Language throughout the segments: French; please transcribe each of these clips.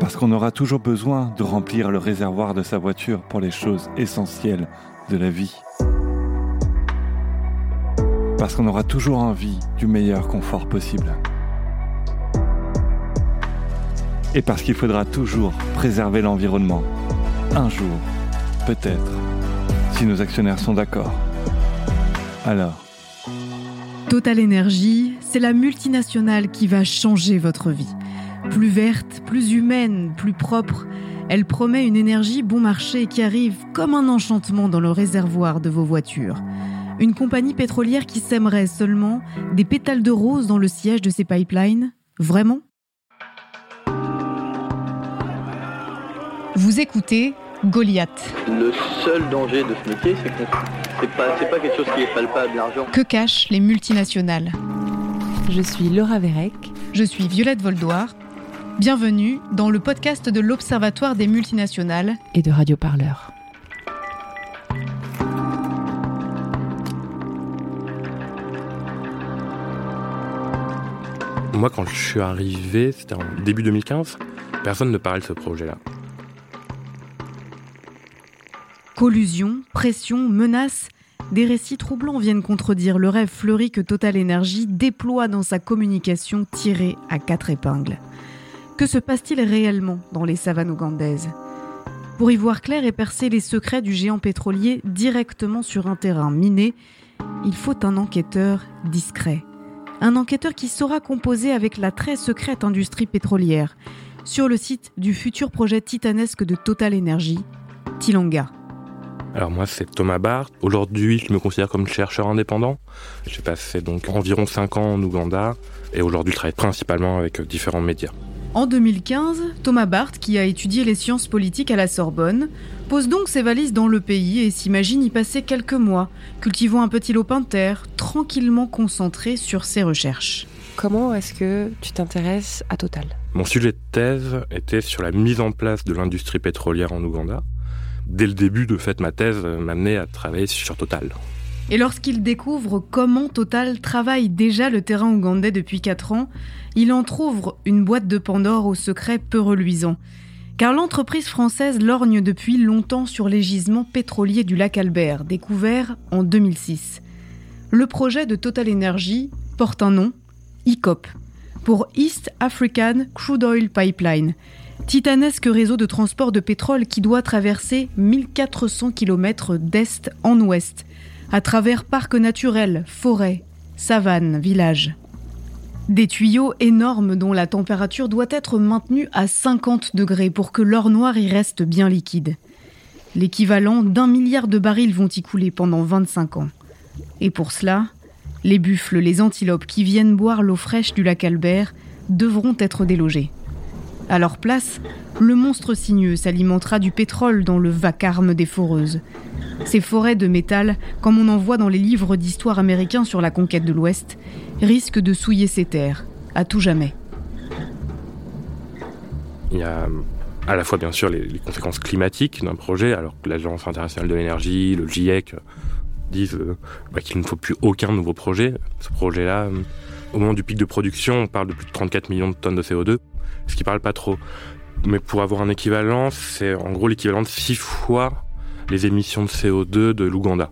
Parce qu'on aura toujours besoin de remplir le réservoir de sa voiture pour les choses essentielles de la vie. Parce qu'on aura toujours envie du meilleur confort possible. Et parce qu'il faudra toujours préserver l'environnement. Un jour, peut-être, si nos actionnaires sont d'accord. Alors. Total Energy, c'est la multinationale qui va changer votre vie. Plus verte, plus humaine, plus propre, elle promet une énergie bon marché qui arrive comme un enchantement dans le réservoir de vos voitures. Une compagnie pétrolière qui sèmerait seulement des pétales de rose dans le siège de ses pipelines? Vraiment? Vous écoutez Goliath. Le seul danger de ce métier, c'est que c'est pas, pas quelque chose qui est palpable, l'argent. Que cachent les multinationales? Je suis Laura Vérec. Je suis Violette Voldoir. Bienvenue dans le podcast de l'Observatoire des multinationales et de Radio Parleur. Moi, quand je suis arrivé, c'était en début 2015, personne ne parlait de ce projet-là. Collusion, pression, menaces, des récits troublants viennent contredire le rêve fleuri que Total Energy déploie dans sa communication tirée à quatre épingles. Que se passe-t-il réellement dans les savanes ougandaises Pour y voir clair et percer les secrets du géant pétrolier directement sur un terrain miné, il faut un enquêteur discret. Un enquêteur qui saura composer avec la très secrète industrie pétrolière, sur le site du futur projet titanesque de Total Energy, Tilanga. Alors moi c'est Thomas Barth. Aujourd'hui je me considère comme chercheur indépendant. J'ai passé donc environ 5 ans en Ouganda et aujourd'hui je travaille principalement avec différents médias. En 2015, Thomas Barth, qui a étudié les sciences politiques à la Sorbonne, pose donc ses valises dans le pays et s'imagine y passer quelques mois, cultivant un petit lopin de terre, tranquillement concentré sur ses recherches. Comment est-ce que tu t'intéresses à Total? Mon sujet de thèse était sur la mise en place de l'industrie pétrolière en Ouganda dès le début, de fait, ma thèse m'amenait à travailler sur Total. Et lorsqu'il découvre comment Total travaille déjà le terrain ougandais depuis 4 ans, il entr'ouvre une boîte de Pandore au secret peu reluisant. Car l'entreprise française lorgne depuis longtemps sur les gisements pétroliers du lac Albert, découvert en 2006. Le projet de Total Energy porte un nom, ICOP, pour East African Crude Oil Pipeline, titanesque réseau de transport de pétrole qui doit traverser 1400 km d'est en ouest, à travers parcs naturels, forêts, savanes, villages. Des tuyaux énormes dont la température doit être maintenue à 50 degrés pour que l'or noir y reste bien liquide. L'équivalent d'un milliard de barils vont y couler pendant 25 ans. Et pour cela, les buffles, les antilopes qui viennent boire l'eau fraîche du lac Albert devront être délogés. À leur place, le monstre sinueux s'alimentera du pétrole dans le vacarme des foreuses. Ces forêts de métal, comme on en voit dans les livres d'histoire américains sur la conquête de l'Ouest, risquent de souiller ces terres, à tout jamais. Il y a à la fois bien sûr les, conséquences climatiques d'un projet, alors que l'Agence internationale de l'énergie, le GIEC disent euh, bah, qu'il ne faut plus aucun nouveau projet. Ce projet-là, au moment du pic de production, on parle de plus de 34 millions de tonnes de CO2 ce qui parle pas trop. Mais pour avoir un équivalent, c'est en gros l'équivalent de 6 fois les émissions de CO2 de l'Ouganda.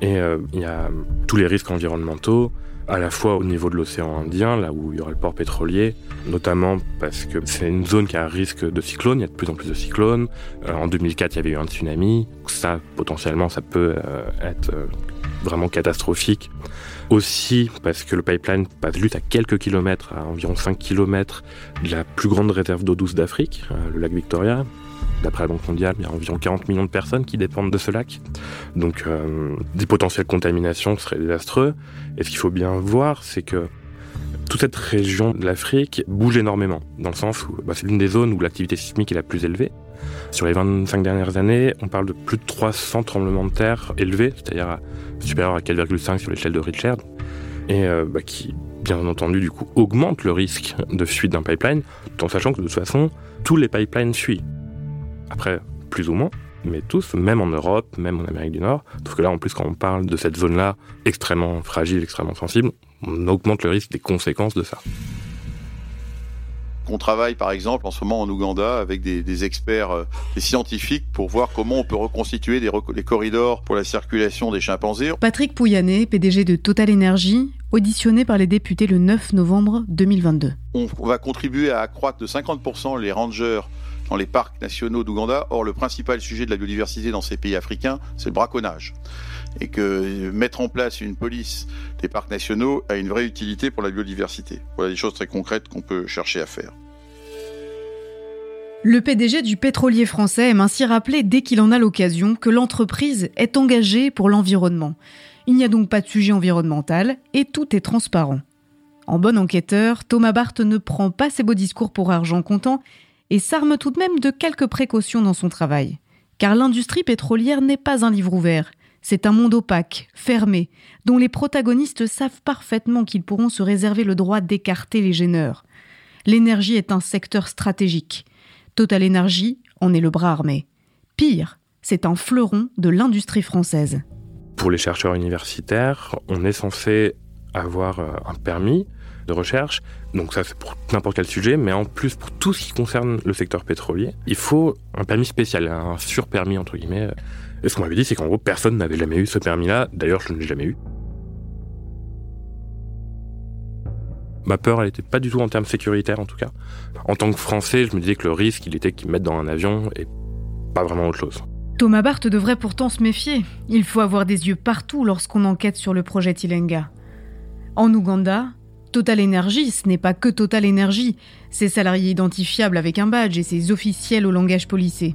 Et euh, il y a tous les risques environnementaux, à la fois au niveau de l'océan Indien, là où il y aura le port pétrolier, notamment parce que c'est une zone qui a un risque de cyclone, il y a de plus en plus de cyclones. Euh, en 2004, il y avait eu un tsunami. Ça, potentiellement, ça peut euh, être vraiment catastrophique. Aussi parce que le pipeline passe juste à quelques kilomètres, à environ 5 kilomètres de la plus grande réserve d'eau douce d'Afrique, euh, le lac Victoria. D'après la Banque mondiale, il y a environ 40 millions de personnes qui dépendent de ce lac. Donc euh, des potentielles contaminations seraient désastreux. Et ce qu'il faut bien voir, c'est que toute cette région de l'Afrique bouge énormément, dans le sens où bah, c'est l'une des zones où l'activité sismique est la plus élevée. Sur les 25 dernières années, on parle de plus de 300 tremblements de terre élevés, c'est-à-dire supérieurs à 4,5 sur l'échelle de Richard, et euh, bah, qui, bien entendu, du coup, augmentent le risque de fuite d'un pipeline, tout en sachant que de toute façon, tous les pipelines fuient. Après, plus ou moins, mais tous, même en Europe, même en Amérique du Nord. Sauf que là, en plus, quand on parle de cette zone-là extrêmement fragile, extrêmement sensible, on augmente le risque des conséquences de ça. On travaille par exemple en ce moment en Ouganda avec des, experts, euh, des scientifiques pour voir comment on peut reconstituer des, corridors pour la circulation des chimpanzés. Patrick Pouyanné, PDG de Total Energy, auditionné par les députés le 9 novembre 2022. On va contribuer à accroître de 50% les rangers dans les parcs nationaux d'Ouganda. Or, le principal sujet de la biodiversité dans ces pays africains, c'est le braconnage. Et que mettre en place une police des parcs nationaux a une vraie utilité pour la biodiversité. Voilà des choses très concrètes qu'on peut chercher à faire. Le PDG du pétrolier français aime ainsi rappeler dès qu'il en a l'occasion que l'entreprise est engagée pour l'environnement. Il n'y a donc pas de sujet environnemental et tout est transparent. En bon enquêteur, Thomas Barthes ne prend pas ses beaux discours pour argent comptant et s'arme tout de même de quelques précautions dans son travail. Car l'industrie pétrolière n'est pas un livre ouvert, c'est un monde opaque, fermé, dont les protagonistes savent parfaitement qu'ils pourront se réserver le droit d'écarter les gêneurs. L'énergie est un secteur stratégique. Total Energy en est le bras armé. Pire, c'est un fleuron de l'industrie française. Pour les chercheurs universitaires, on est censé avoir euh, un permis de recherche. Donc ça, c'est pour n'importe quel sujet, mais en plus, pour tout ce qui concerne le secteur pétrolier, il faut un permis spécial, un surpermis, entre guillemets. Et ce qu'on m'avait dit, c'est qu'en gros, personne n'avait jamais eu ce permis-là. D'ailleurs, je ne l'ai jamais eu. Ma peur, elle n'était pas du tout en termes sécuritaires, en tout cas. En tant que Français, je me disais que le risque, il était qu'ils me mettent dans un avion et pas vraiment autre chose. Thomas Barth devrait pourtant se méfier. Il faut avoir des yeux partout lorsqu'on enquête sur le projet Tilenga. En Ouganda, Total Energy, ce n'est pas que Total Energy, ses salariés identifiables avec un badge et ses officiels au langage policé.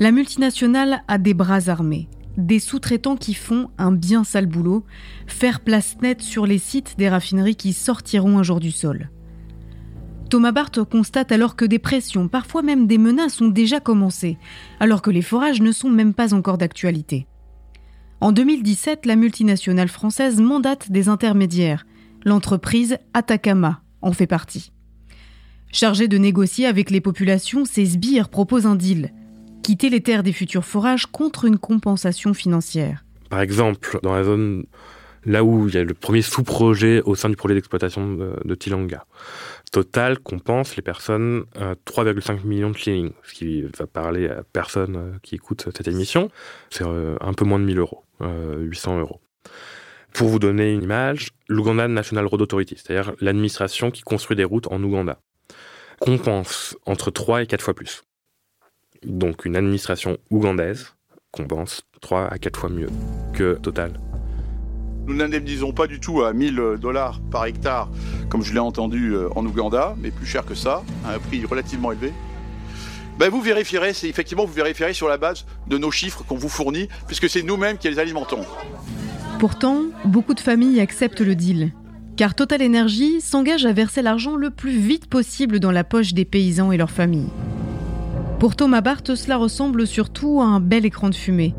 La multinationale a des bras armés, des sous-traitants qui font un bien sale boulot, faire place nette sur les sites des raffineries qui sortiront un jour du sol. Thomas Barth constate alors que des pressions, parfois même des menaces, ont déjà commencé, alors que les forages ne sont même pas encore d'actualité. En 2017, la multinationale française mandate des intermédiaires, L'entreprise Atacama en fait partie. Chargée de négocier avec les populations, ces sbires proposent un deal quitter les terres des futurs forages contre une compensation financière. Par exemple, dans la zone là où il y a le premier sous-projet au sein du projet d'exploitation de, Tilanga. Total compense les personnes 3,5 euh, millions de shillings, ce qui va parler à personne euh, qui écoute cette émission. C'est euh, un peu moins de 1000 euros, 800 euros. Pour vous donner une image, l'Uganda National Road Authority, c'est-à-dire l'administration qui construit des routes en Ouganda, compense entre 3 et 4 fois plus. Donc une administration ougandaise compense 3 à 4 fois mieux que Total. Nous n'indemnisons pas du tout à 1000 dollars par hectare, comme je l'ai entendu euh, en Ouganda, mais plus cher que ça, à un prix relativement élevé. Ben vous vérifierez, c'est effectivement vous vérifierez sur la base de nos chiffres qu'on vous fournit, puisque c'est nous-mêmes qui les alimentons. Pourtant, beaucoup de familles acceptent le deal, car Total Energy s'engage à verser l'argent le plus vite possible dans la poche des paysans et leurs familles. Pour Thomas Barth, cela ressemble surtout à un bel écran de fumée,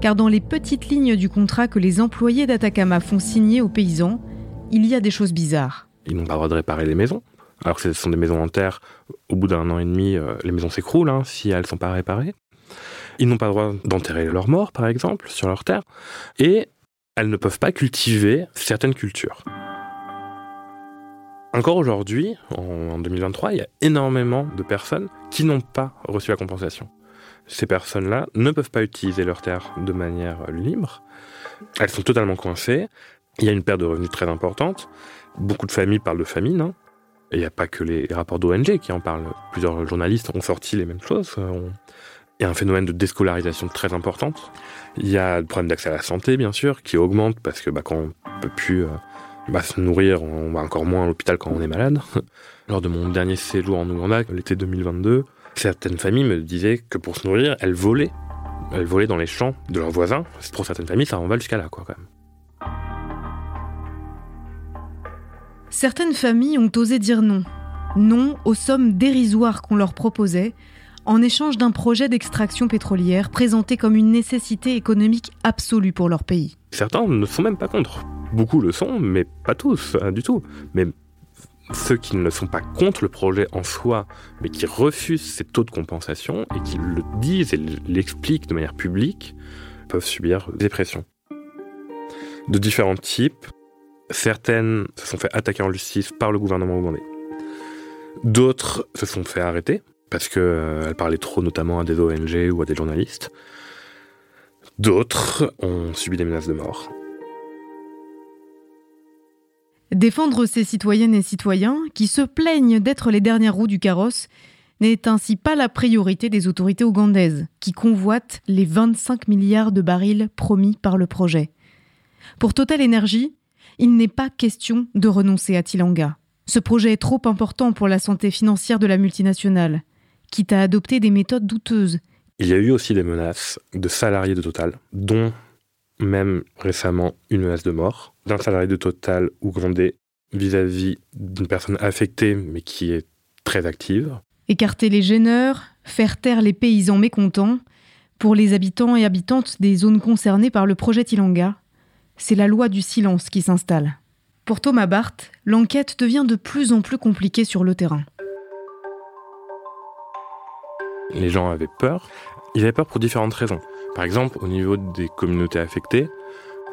car dans les petites lignes du contrat que les employés d'Atacama font signer aux paysans, il y a des choses bizarres. Ils n'ont pas le droit de réparer les maisons. Alors que ce sont des maisons en terre, au bout d'un an et demi, euh, les maisons s'écroulent hein, si elles ne sont pas réparées. Ils n'ont pas le droit d'enterrer leurs morts, par exemple, sur leur terre. Et elles ne peuvent pas cultiver certaines cultures. Encore aujourd'hui, en 2023, il y a énormément de personnes qui n'ont pas reçu la compensation. Ces personnes-là ne peuvent pas utiliser leurs terres de manière libre. Elles sont totalement coincées. Il y a une perte de revenus très importante. Beaucoup de familles parlent de famine. Hein. Il n'y a pas que les rapports d'ONG qui en parlent. Plusieurs journalistes ont sorti les mêmes choses. Il y a un phénomène de déscolarisation très importante. Il y a le problème d'accès à la santé, bien sûr, qui augmente parce que bah, quand on peut plus euh, bah, se nourrir, on va encore moins à l'hôpital quand on est malade. Lors de mon dernier séjour en Ouganda, l'été 2022, certaines familles me disaient que pour se nourrir, elles volaient. Elles volaient dans les champs de leurs voisins. Pour certaines familles, ça en va jusqu'à là, quoi, quand même. Certaines familles ont osé dire non. Non aux sommes dérisoires qu'on leur proposait en échange d'un projet d'extraction pétrolière présenté comme une nécessité économique absolue pour leur pays. Certains ne sont même pas contre. Beaucoup le sont, mais pas tous, hein, du tout. Mais ceux qui ne sont pas contre le projet en soi, mais qui refusent ces taux de compensation et qui le disent et l'expliquent de manière publique, peuvent subir des pressions. De différents types, certaines se sont fait attaquer en justice par le gouvernement ougandais. D'autres se sont fait arrêter parce qu'elle parlait trop notamment à des ONG ou à des journalistes. D'autres ont subi des menaces de mort. Défendre ces citoyennes et citoyens qui se plaignent d'être les dernières roues du carrosse n'est ainsi pas la priorité des autorités ougandaises, qui convoitent les 25 milliards de barils promis par le projet. Pour Total Energy, il n'est pas question de renoncer à Tilanga. Ce projet est trop important pour la santé financière de la multinationale, quitte à adopter des méthodes douteuses. Il y a eu aussi des menaces de salariés de Total, dont même récemment une menace de mort d'un salarié de Total ougandais vis-à-vis d'une personne affectée mais qui est très active. Écarter les gêneurs, faire taire les paysans mécontents, pour les habitants et habitantes des zones concernées par le projet Tilanga, c'est la loi du silence qui s'installe. Pour Thomas Barth, l'enquête devient de plus en plus compliquée sur le terrain. Les gens avaient peur. Ils avaient peur pour différentes raisons. Par exemple, au niveau des communautés affectées,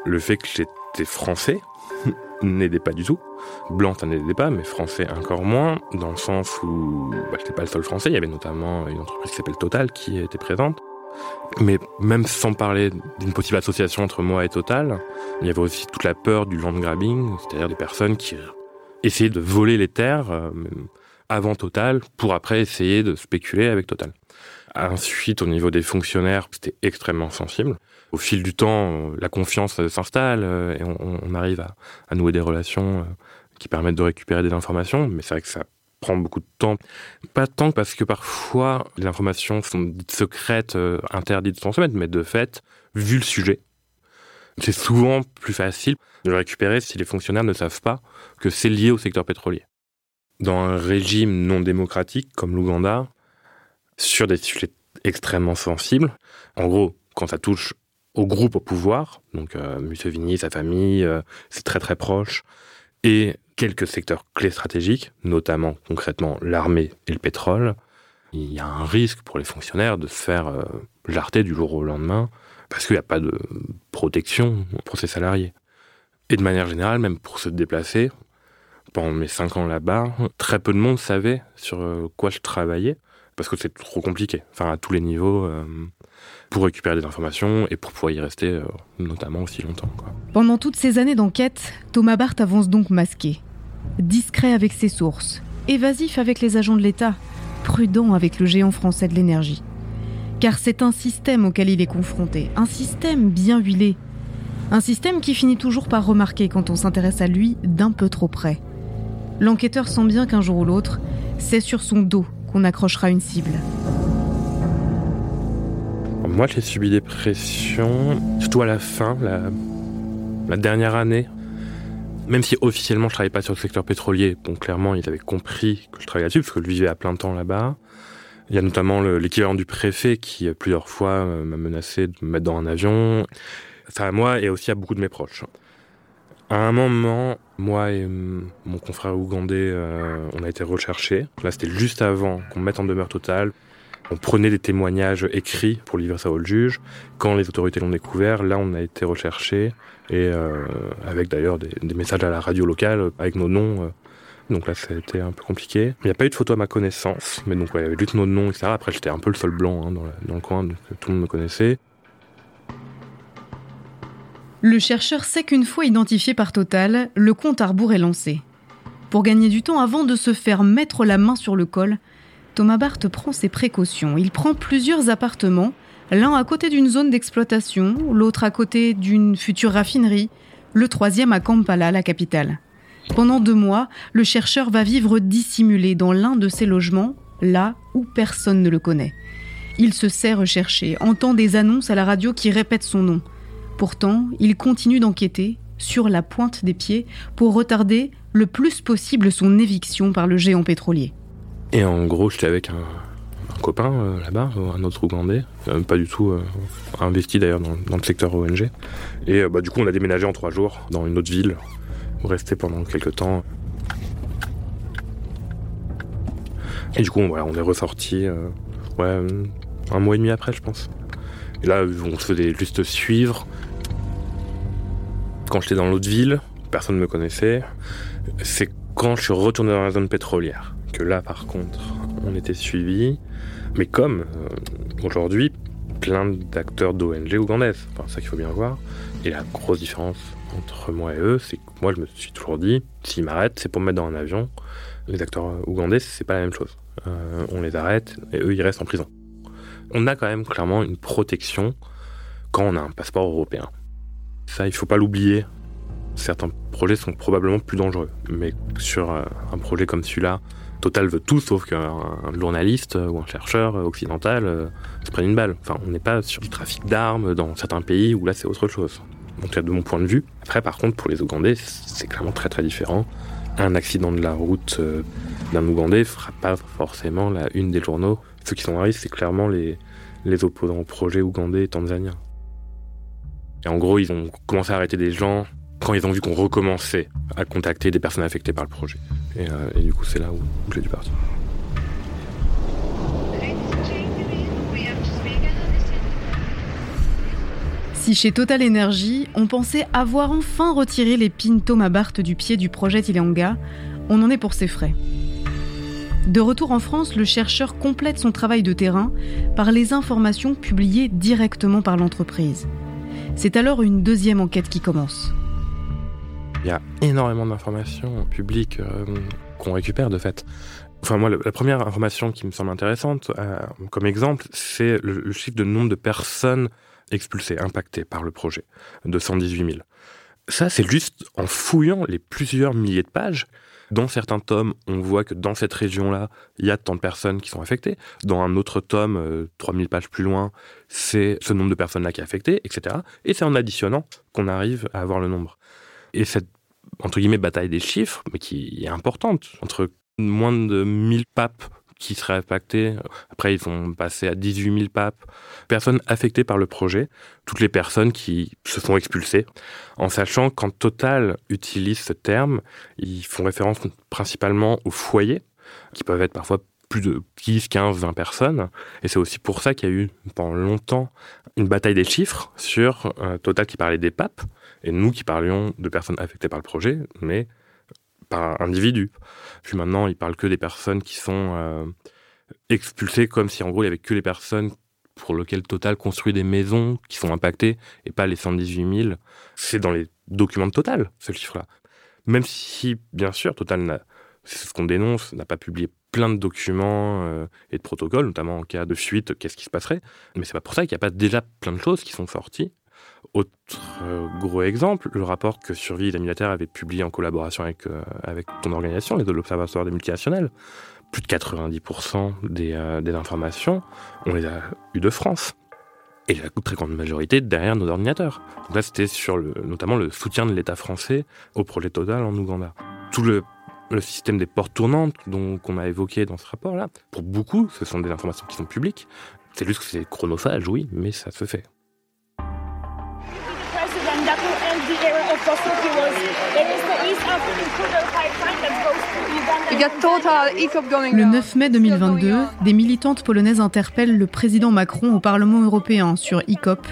le fait que j'étais français n'aidait pas du tout. Blanc, ça n'aidait pas, mais français encore moins, dans le sens où bah, je n'étais pas le seul français. Il y avait notamment une entreprise qui s'appelle Total qui était présente. Mais même sans parler d'une possible association entre moi et Total, il y avait aussi toute la peur du land grabbing, c'est-à-dire des personnes qui essayaient de voler les terres euh, avant Total pour après essayer de spéculer avec Total. Ensuite, au niveau des fonctionnaires, c'était extrêmement sensible. Au fil du temps, la confiance s'installe euh, et on, arrive à, nouer des relations euh, qui permettent de récupérer des informations, mais c'est vrai que ça prend beaucoup de temps. Pas tant parce que parfois les informations sont dites secrètes, euh, interdites sans se mettre, mais de fait, vu le sujet, c'est souvent plus facile de le récupérer si les fonctionnaires ne savent pas que c'est lié au secteur pétrolier. Dans un régime non démocratique comme l'Ouganda, sur des sujets extrêmement sensibles. En gros, quand ça touche au groupe au pouvoir, donc euh, Museveni, sa famille, euh, c'est très très proche, et quelques secteurs clés stratégiques, notamment concrètement l'armée et le pétrole, il y a un risque pour les fonctionnaires de se faire euh, jarter du jour au lendemain, parce qu'il n'y a pas de protection pour ces salariés. Et de manière générale, même pour se déplacer, pendant mes cinq ans là-bas, très peu de monde savait sur quoi je travaillais parce que c'est trop compliqué, enfin à tous les niveaux, euh, pour récupérer des informations et pour pouvoir y rester euh, notamment aussi longtemps. Pendant toutes ces années d'enquête, Thomas Barth avance donc masqué, discret avec ses sources, évasif avec les agents de l'État, prudent avec le géant français de l'énergie. Car c'est un système auquel il est confronté, un système bien huilé, un système qui finit toujours par remarquer quand on s'intéresse à lui d'un peu trop près. L'enquêteur sent bien qu'un jour ou l'autre, c'est sur son dos qu'on accrochera une cible. Moi, j'ai subi des pressions, surtout à la fin, la, dernière année. Même si officiellement je travaillais pas sur le secteur pétrolier, bon clairement ils avaient compris que je travaillais là-dessus parce que je vivais à plein temps là-bas. Il y a notamment l'équivalent du préfet qui plusieurs fois euh, m'a menacé de me mettre dans un avion. Ça à moi et aussi à beaucoup de mes proches. À un moment, moi et mon confrère ougandais, euh, on a été recherchés. Là, c'était juste avant qu'on mette en demeure totale. On prenait des témoignages écrits pour livrer ça au juge. Quand les autorités l'ont découvert, là, on a été recherchés. Et euh, avec d'ailleurs des, messages à la radio locale avec nos noms. Euh. donc là, ça a été un peu compliqué. Il n'y a pas eu de photo à ma connaissance. Mais donc, il y avait juste nos noms, etc. Après, j'étais un peu le seul blanc hein, dans, dans, le coin, donc tout le monde me connaissait. Le chercheur sait qu'une fois identifié par Total, le compte à est lancé. Pour gagner du temps avant de se faire mettre la main sur le col, Thomas Barth prend ses précautions. Il prend plusieurs appartements, l'un à côté d'une zone d'exploitation, l'autre à côté d'une future raffinerie, le troisième à Kampala, la capitale. Pendant deux mois, le chercheur va vivre dissimulé dans l'un de ses logements, là où personne ne le connaît. Il se sait recherché, entend des annonces à la radio qui répètent son nom. Pourtant, il continue d'enquêter sur la pointe des pieds pour retarder le plus possible son éviction par le géant pétrolier. Et en gros, j'étais avec un, copain euh, là-bas, un autre Ougandais, euh, pas du tout euh, investi d'ailleurs dans, le secteur ONG. Et bah, du coup, on a déménagé en trois jours dans une autre ville, on restait pendant quelques temps. Et du coup, on est ressorti un mois et demi après, je pense. Et là, on se faisait juste suivre. Quand j'étais dans l'autre ville, personne ne me connaissait. C'est quand je suis retourné dans la zone pétrolière que là, par contre, on était suivi. Mais comme euh, aujourd'hui, plein d'acteurs d'ONG ougandaises. Enfin, ça qu'il faut bien voir. Et la grosse différence entre moi et eux, c'est que moi, je me suis toujours dit, s'ils m'arrêtent, c'est pour me mettre dans un avion. Les acteurs ougandais, c'est pas la même chose. Euh, on les arrête et eux, ils restent en prison. On a quand même clairement une protection quand on a un passeport européen. Ça, il faut pas l'oublier. Certains projets sont probablement plus dangereux, mais sur euh, un projet comme celui-là, Total veut tout sauf qu'un journaliste ou un chercheur occidental euh, se prenne une balle. Enfin, on n'est pas sur du trafic d'armes dans certains pays où là c'est autre chose. Donc, de mon point de vue. Après, par contre, pour les Ougandais, c'est clairement très très différent. Un accident de la route euh, d'un Ougandais ne fera pas forcément la une des journaux. Ceux qui sont à risque, c'est clairement les, les opposants au projet ougandais et tanzaniens. Et en gros, ils ont commencé à arrêter des gens quand ils ont vu qu'on recommençait à contacter des personnes affectées par le projet. Et, euh, du coup, c'est là où, où j'ai dû partir. Si chez Total Energy, on pensait avoir enfin retiré les Thomas Barth du pied du projet Tilanga, on en est pour ses frais. De retour en France, le chercheur complète son travail de terrain par les informations publiées directement par l'entreprise. C'est alors une deuxième enquête qui commence. Il y a énormément d'informations publiques euh, qu'on récupère de fait. Enfin, moi, la première information qui me semble intéressante, euh, comme exemple, c'est le, le, chiffre de nombre de personnes expulsées, impactées par le projet, de 118 000. Ça, c'est juste en fouillant les plusieurs milliers de pages. Dans certains tomes, on voit que dans cette région-là, il y a tant de personnes qui sont affectées. Dans un autre tome, euh, 3000 pages plus loin, c'est ce nombre de personnes-là qui est affecté, etc. Et c'est en additionnant qu'on arrive à avoir le nombre. Et cette, entre bataille des chiffres, mais qui est importante, entre moins de 1000 papes qui seraient impactés, après ils vont passer à 18 000 papes, personnes affectées par le projet, toutes les personnes qui se font expulser, en sachant qu'en Total utilise ce terme, ils font référence principalement aux foyers, qui peuvent être parfois plus de 10, 15, 20 personnes. Et c'est aussi pour ça qu'il y a eu pendant longtemps une bataille des chiffres sur euh, Total qui parlait des papes et nous qui parlions de personnes affectées par le projet, mais par individus. Puis maintenant, ils parlent que des personnes qui sont euh, expulsées comme si en gros il y avait que les personnes pour lesquelles Total construit des maisons qui sont impactées et pas les 118 000. C'est dans les documents de Total, ce chiffre-là. Même si, bien sûr, Total, c'est ce qu'on dénonce, n'a pas publié plein de documents euh, et de protocoles, notamment en cas de fuite, qu'est-ce qui se passerait. Mais c'est pas pour ça qu'il n'y a pas déjà plein de choses qui sont sorties. Autre euh, gros exemple, le rapport que Survie et militaires avait publié en collaboration avec, euh, avec ton organisation, l'Observatoire des multinationales. Plus de 90% des, euh, des informations, on les a eues de France. Et la très grande majorité derrière nos ordinateurs. Donc là, c'était sur notamment le soutien de l'État français au projet Total en Ouganda. Tout le le système des portes tournantes qu'on a évoqué dans ce rapport-là, pour beaucoup, ce sont des informations qui sont publiques. C'est juste que c'est chronophage, oui, mais ça se fait. Le 9 mai 2022, des militantes polonaises interpellent le président Macron au Parlement européen sur ICOP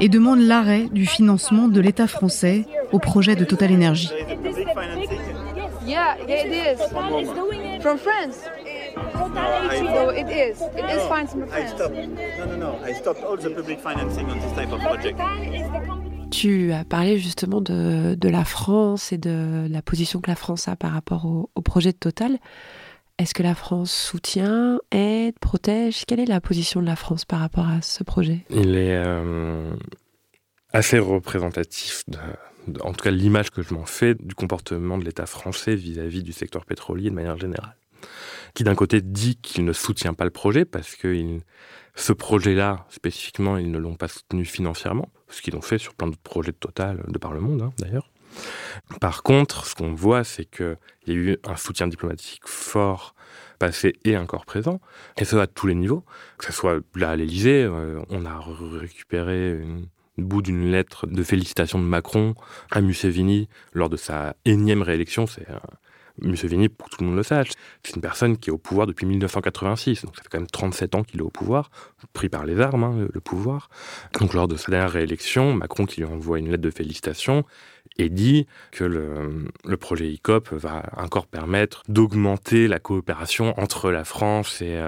et demandent l'arrêt du financement de l'État français au projet de Total Energy. Tu as parlé justement de, la France et de la position que la France a par rapport au, projet de Total. Est-ce que la France soutient, aide, protège? Quelle est la position de la France par rapport à ce projet? Il est euh, assez représentatif en tout cas l'image que je m'en fais du comportement de l'État français vis-à-vis -vis du secteur pétrolier de manière générale. Qui d'un côté dit qu'il ne soutient pas le projet parce que ce projet-là, spécifiquement, ils ne l'ont pas soutenu financièrement, ce qu'ils ont fait sur plein d'autres projets de Total de par le monde hein, d'ailleurs. Par contre, ce qu'on voit, c'est qu'il y a eu un soutien diplomatique fort passé et encore présent, et ce à tous les niveaux. Que ce soit là à l'Élysée, euh, on a récupéré une, bout d'une lettre de félicitations de Macron à Museveni lors de sa énième réélection. C'est Museveni, pour que tout le monde le sache, c'est une personne qui est au pouvoir depuis 1986, donc ça fait quand même 37 ans qu'il est au pouvoir, pris par les armes, hein, le pouvoir. Donc lors de sa dernière réélection, Macron qui lui envoie une lettre de félicitations et dit que le, projet ICOP va encore permettre d'augmenter la coopération entre la France et,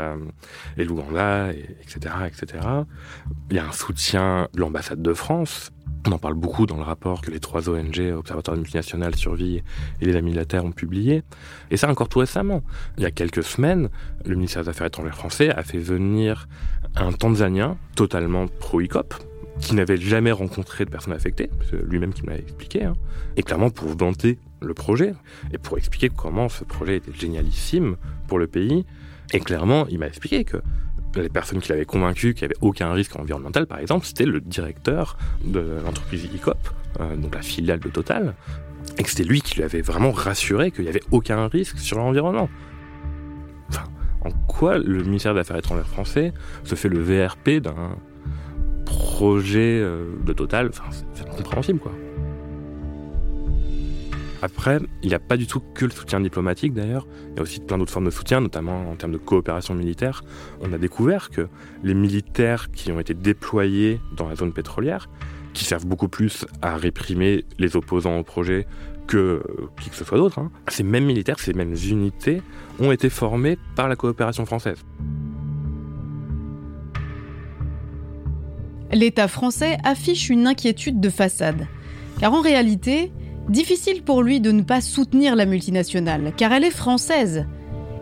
l'Ouganda, etc., etc. Il y a un soutien de l'ambassade de France. On en parle beaucoup dans le rapport que les trois ONG, Observatoire multinational, Survie et les Amis de la Terre ont publié. Et ça encore tout récemment. Il y a quelques semaines, le ministère des Affaires étrangères français a fait venir un Tanzanien totalement pro-ICOP, qui n'avait jamais rencontré de personnes affectées, lui-même qui me l'a expliqué, hein. et clairement pour vanter le projet, et pour expliquer comment ce projet était génialissime pour le pays, et clairement il m'a expliqué que les personnes qui l'avaient convaincu qu'il n'y avait aucun risque environnemental, par exemple, c'était le directeur de l'entreprise ICOP, euh, donc la filiale de Total, et que c'était lui qui lui avait vraiment rassuré qu'il n'y avait aucun risque sur l'environnement. Enfin, en quoi le ministère des Affaires étrangères français se fait le VRP d'un projet euh, de Total, c'est incompréhensible quoi. Après, il n'y a pas du tout que le soutien diplomatique d'ailleurs, il y a aussi plein d'autres formes de soutien, notamment en termes de coopération militaire. On a découvert que les militaires qui ont été déployés dans la zone pétrolière, qui servent beaucoup plus à réprimer les opposants au projet que qui que ce soit d'autre, hein, ces mêmes militaires, ces mêmes unités ont été formés par la coopération française. l'État français affiche une inquiétude de façade. Car en réalité, difficile pour lui de ne pas soutenir la multinationale, car elle est française.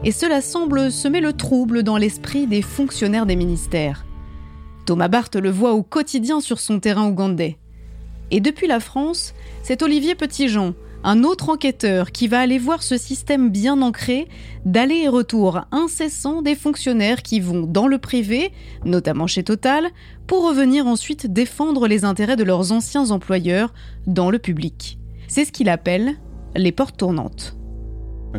Et cela semble semer le trouble dans l'esprit des fonctionnaires des ministères. Thomas Barth le voit au quotidien sur son terrain ougandais. Et depuis la France, c'est Olivier Petitjean, un autre enquêteur qui va aller voir ce système bien ancré d'aller et retour incessant des fonctionnaires qui vont dans le privé, notamment chez Total, pour revenir ensuite défendre les intérêts de leurs anciens employeurs dans le public. C'est ce qu'il appelle les portes tournantes.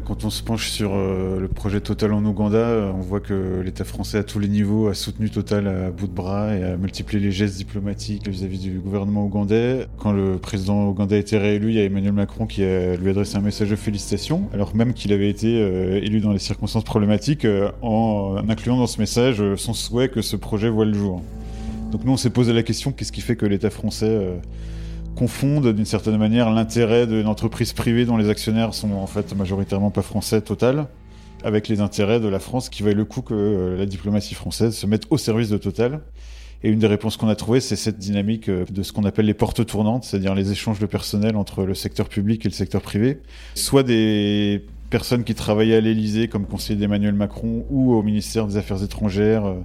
Quand on se penche sur euh, le projet Total en Ouganda, euh, on voit que l'État français à tous les niveaux a soutenu Total à bout de bras et a multiplié les gestes diplomatiques vis-à-vis du gouvernement ougandais. Quand le président ougandais a été réélu, il y a Emmanuel Macron qui a lui adressé un message de félicitations, alors même qu'il avait été euh, élu dans les circonstances problématiques, en incluant dans ce message son souhait que ce projet voit le jour. Donc nous, on s'est posé la question, qu'est-ce qui fait que l'État français confondent d'une certaine manière l'intérêt d'une entreprise privée dont les actionnaires sont en fait majoritairement pas français Total avec les intérêts de la France qui vaille le coup que euh, la diplomatie française se mette au service de Total. Et une des réponses qu'on a trouvées, c'est cette dynamique euh, de ce qu'on appelle les portes tournantes, c'est-à-dire les échanges de personnel entre le secteur public et le secteur privé. Soit des personnes qui travaillaient à l'Élysée comme conseiller d'Emmanuel Macron ou au ministère des Affaires étrangères, euh,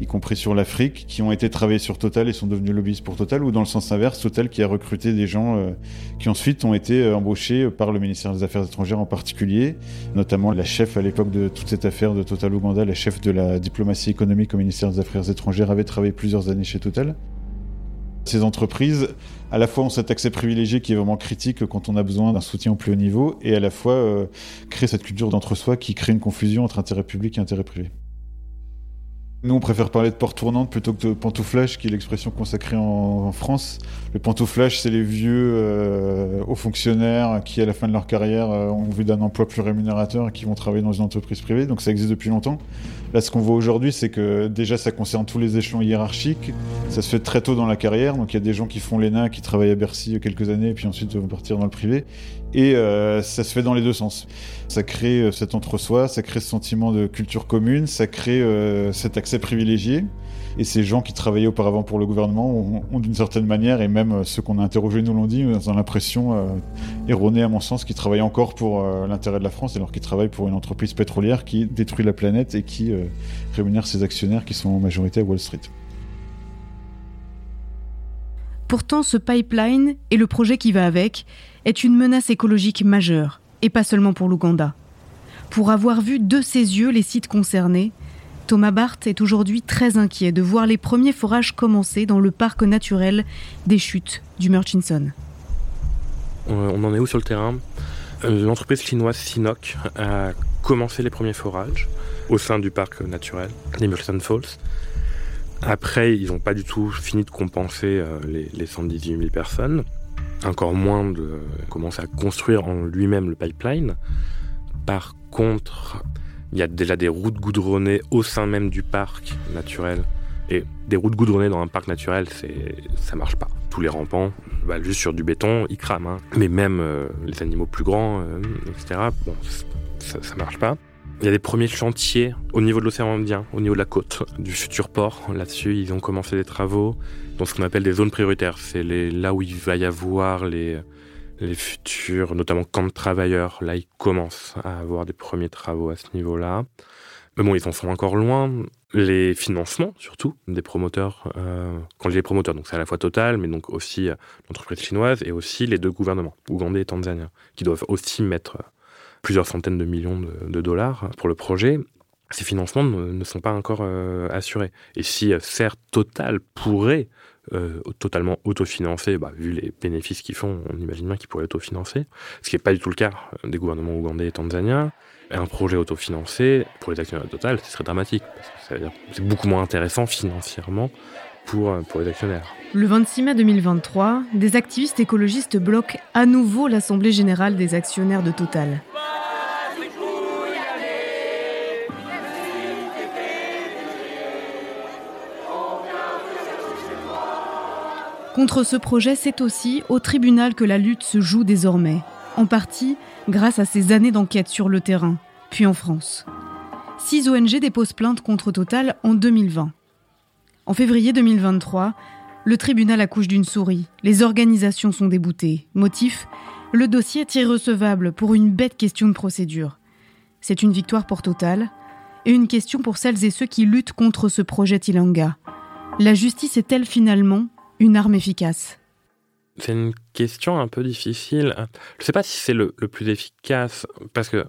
y compris sur l'Afrique, qui ont été travaillés sur Total et sont devenus lobbyistes pour Total, ou dans le sens inverse, Total qui a recruté des gens euh, qui ensuite ont été euh, embauchés par le ministère des Affaires étrangères en particulier, notamment la chef à l'époque de toute cette affaire de Total Ouganda, la chef de la diplomatie économique au ministère des Affaires étrangères, avait travaillé plusieurs années chez Total. Ces entreprises, à la fois ont cet accès privilégié qui est vraiment critique quand on a besoin d'un soutien au plus haut niveau, et à la fois euh, créer cette culture d'entre-soi qui crée une confusion entre intérêt public et intérêt privé. Nous, on préfère parler de porte tournante plutôt que de pantouflage, qui est l'expression consacrée en, France. Le pantouflage, c'est les vieux euh, hauts fonctionnaires qui, à la fin de leur carrière, euh, ont vu d'un emploi plus rémunérateur et qui vont travailler dans une entreprise privée. Donc ça existe depuis longtemps. Là, ce qu'on voit aujourd'hui, c'est que déjà, ça concerne tous les échelons hiérarchiques. Ça se fait très tôt dans la carrière. Donc il y a des gens qui font l'ENA, qui travaillent à Bercy quelques années, et puis ensuite vont partir dans le privé. Et euh, ça se fait dans les deux sens. Ça crée euh, cet entre-soi, ça crée ce sentiment de culture commune, ça crée euh, cet accès privilégié. Et ces gens qui travaillaient auparavant pour le gouvernement ont, d'une certaine manière, et même ceux qu'on a interrogés nous l'ont dit, ont l'impression erronée à mon sens, qu'ils travaillent encore pour l'intérêt de la France, alors qu'ils travaillent pour une entreprise pétrolière qui détruit la planète et qui rémunère ses actionnaires qui sont en majorité à Wall Street. Pourtant, ce pipeline et le projet qui va avec est une menace écologique majeure, et pas seulement pour l'Ouganda. Pour avoir vu de ses yeux les sites concernés, Thomas Barth est aujourd'hui très inquiet de voir les premiers forages commencer dans le parc naturel des chutes du Murchison. On en est où sur le terrain? Euh, L'entreprise chinoise Sinok a commencé les premiers forages au sein du parc naturel des Falls. Après, ils n'ont pas du tout fini de compenser euh, les, les 118 000 personnes encore moins de commencer à construire en lui-même le pipeline. Par contre, il y a déjà des routes goudronnées au sein même du parc naturel. Et des routes goudronnées dans un parc naturel, c'est ça marche pas. Tous les rampants, bah, juste sur du béton, ils crament. Hein. Mais même euh, les animaux plus grands, euh, etc., bon, ça, ça marche pas. Il y a des premiers chantiers au niveau de l'océan Indien, au niveau de la côte du futur port. Là-dessus, ils ont commencé des travaux dans ce qu'on appelle des zones prioritaires. C'est là où il va y avoir les, futurs, notamment camps de travailleurs. Là, ils commencent à avoir des premiers travaux à ce niveau-là. Mais bon, ils en sont encore loin. Les financements, surtout, des promoteurs, euh, quand je dis promoteurs, donc c'est à la fois Total, mais donc aussi euh, l'entreprise chinoise et aussi les deux gouvernements, ougandais et tanzanien, qui doivent aussi mettre plusieurs centaines de millions de, dollars pour le projet. Ces financements ne, sont pas encore euh, assurés. Et si, certes, Total pourrait euh, totalement autofinancer, bah, vu les bénéfices qu'ils font, on imagine bien qu'ils pourraient autofinancer, ce qui n'est pas du tout le cas des gouvernements ougandais et tanzaniens. Un projet autofinancé, pour les actionnaires de Total, ce serait dramatique, parce que c'est beaucoup moins intéressant financièrement pour, pour les actionnaires. Le 26 mai 2023, des activistes écologistes bloquent à nouveau l'Assemblée générale des actionnaires de Total. Contre ce projet, c'est aussi au tribunal que la lutte se joue désormais, en partie grâce à ces années d'enquête sur le terrain, puis en France. Six ONG déposent plainte contre Total en 2020. En février 2023, le tribunal accouche d'une souris. Les organisations sont déboutées. Motif Le dossier est irrecevable pour une bête question de procédure. C'est une victoire pour Total et une question pour celles et ceux qui luttent contre ce projet Tilanga. La justice est-elle finalement une arme efficace C'est une question un peu difficile. Je ne sais pas si c'est le, plus efficace, parce que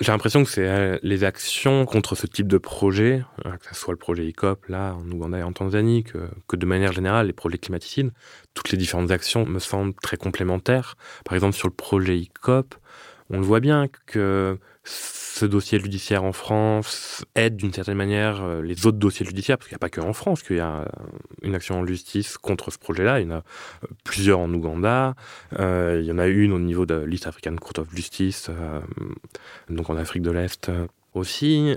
j'ai l'impression que c'est euh, les actions contre ce type de projet, euh, que ce soit le projet ICOP là en Ouganda et en Tanzanie, que, que, de manière générale les projets climaticides, toutes les différentes actions me semblent très complémentaires. Par exemple sur le projet ICOP, on le voit bien que ce dossier judiciaire en France aide d'une certaine manière euh, les autres dossiers judiciaires, parce qu'il n'y a pas que en France qu'il y a euh, une action en justice contre ce projet-là. Il y en a euh, plusieurs en Ouganda. il y en a une au niveau de l'East African Court of Justice, donc en Afrique de l'Est aussi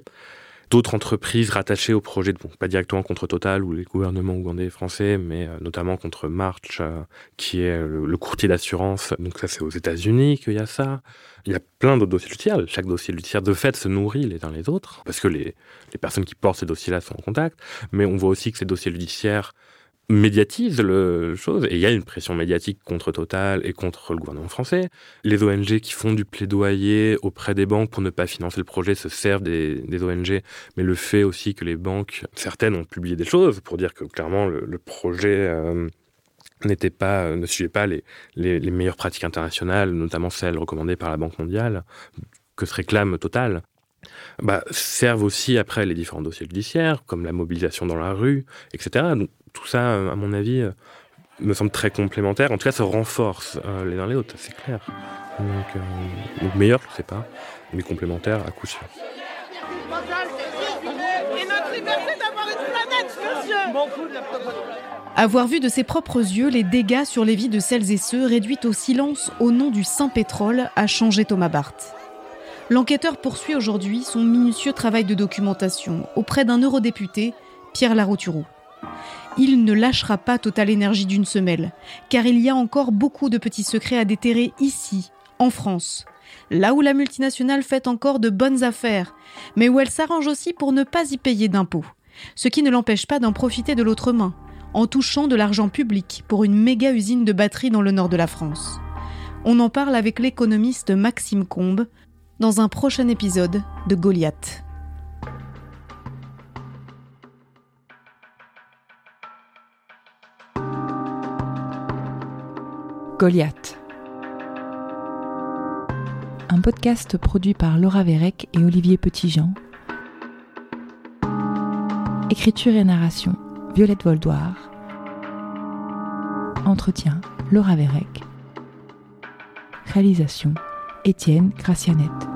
d'autres entreprises rattachées au projet, bon, pas directement contre Total ou les gouvernements ougandais et français, mais euh, notamment contre March, euh, qui est le, courtier d'assurance. Donc ça, c'est aux États-Unis qu'il y a ça. Il y a plein d'autres dossiers judiciaires. Chaque dossier judiciaire, de fait, se nourrit les uns les autres, parce que les, les personnes qui portent ces dossiers-là sont en contact. Mais on voit aussi que ces dossiers judiciaires médiatise le chose et il y a une pression médiatique contre Total et contre le gouvernement français. Les ONG qui font du plaidoyer auprès des banques pour ne pas financer le projet se servent des, ONG, mais le fait aussi que les banques, certaines ont publié des choses pour dire que clairement le, projet euh, n'était pas, ne suivait pas les, les, les meilleures pratiques internationales, notamment celles recommandées par la Banque mondiale, que se réclame Total bah, servent aussi après les différents dossiers judiciaires, comme la mobilisation dans la rue, etc. Donc, tout ça, à mon avis, euh, me semble très complémentaire. En tout cas, se renforce euh, les uns les autres, c'est clair. Donc, euh, meilleur, je sais pas, mais complémentaire à coup sûr. Avoir vu de ses propres yeux les dégâts sur les vies de celles et ceux réduits au silence au nom du saint pétrole a changé Thomas Barth. L'enquêteur poursuit aujourd'hui son minutieux travail de documentation auprès d'un eurodéputé, Pierre Larouturou. Il ne lâchera pas Total Énergie d'une semelle, car il y a encore beaucoup de petits secrets à déterrer ici, en France, là où la multinationale fait encore de bonnes affaires, mais où elle s'arrange aussi pour ne pas y payer d'impôts, ce qui ne l'empêche pas d'en profiter de l'autre main, en touchant de l'argent public pour une méga usine de batterie dans le nord de la France. On en parle avec l'économiste Maxime Combe dans un prochain épisode de Goliath. Goliath. Un podcast produit par Laura Vérec et Olivier Petitjean. Écriture et narration Violette Voldoir. Entretien Laura Vérec. Réalisation Étienne Gracianette.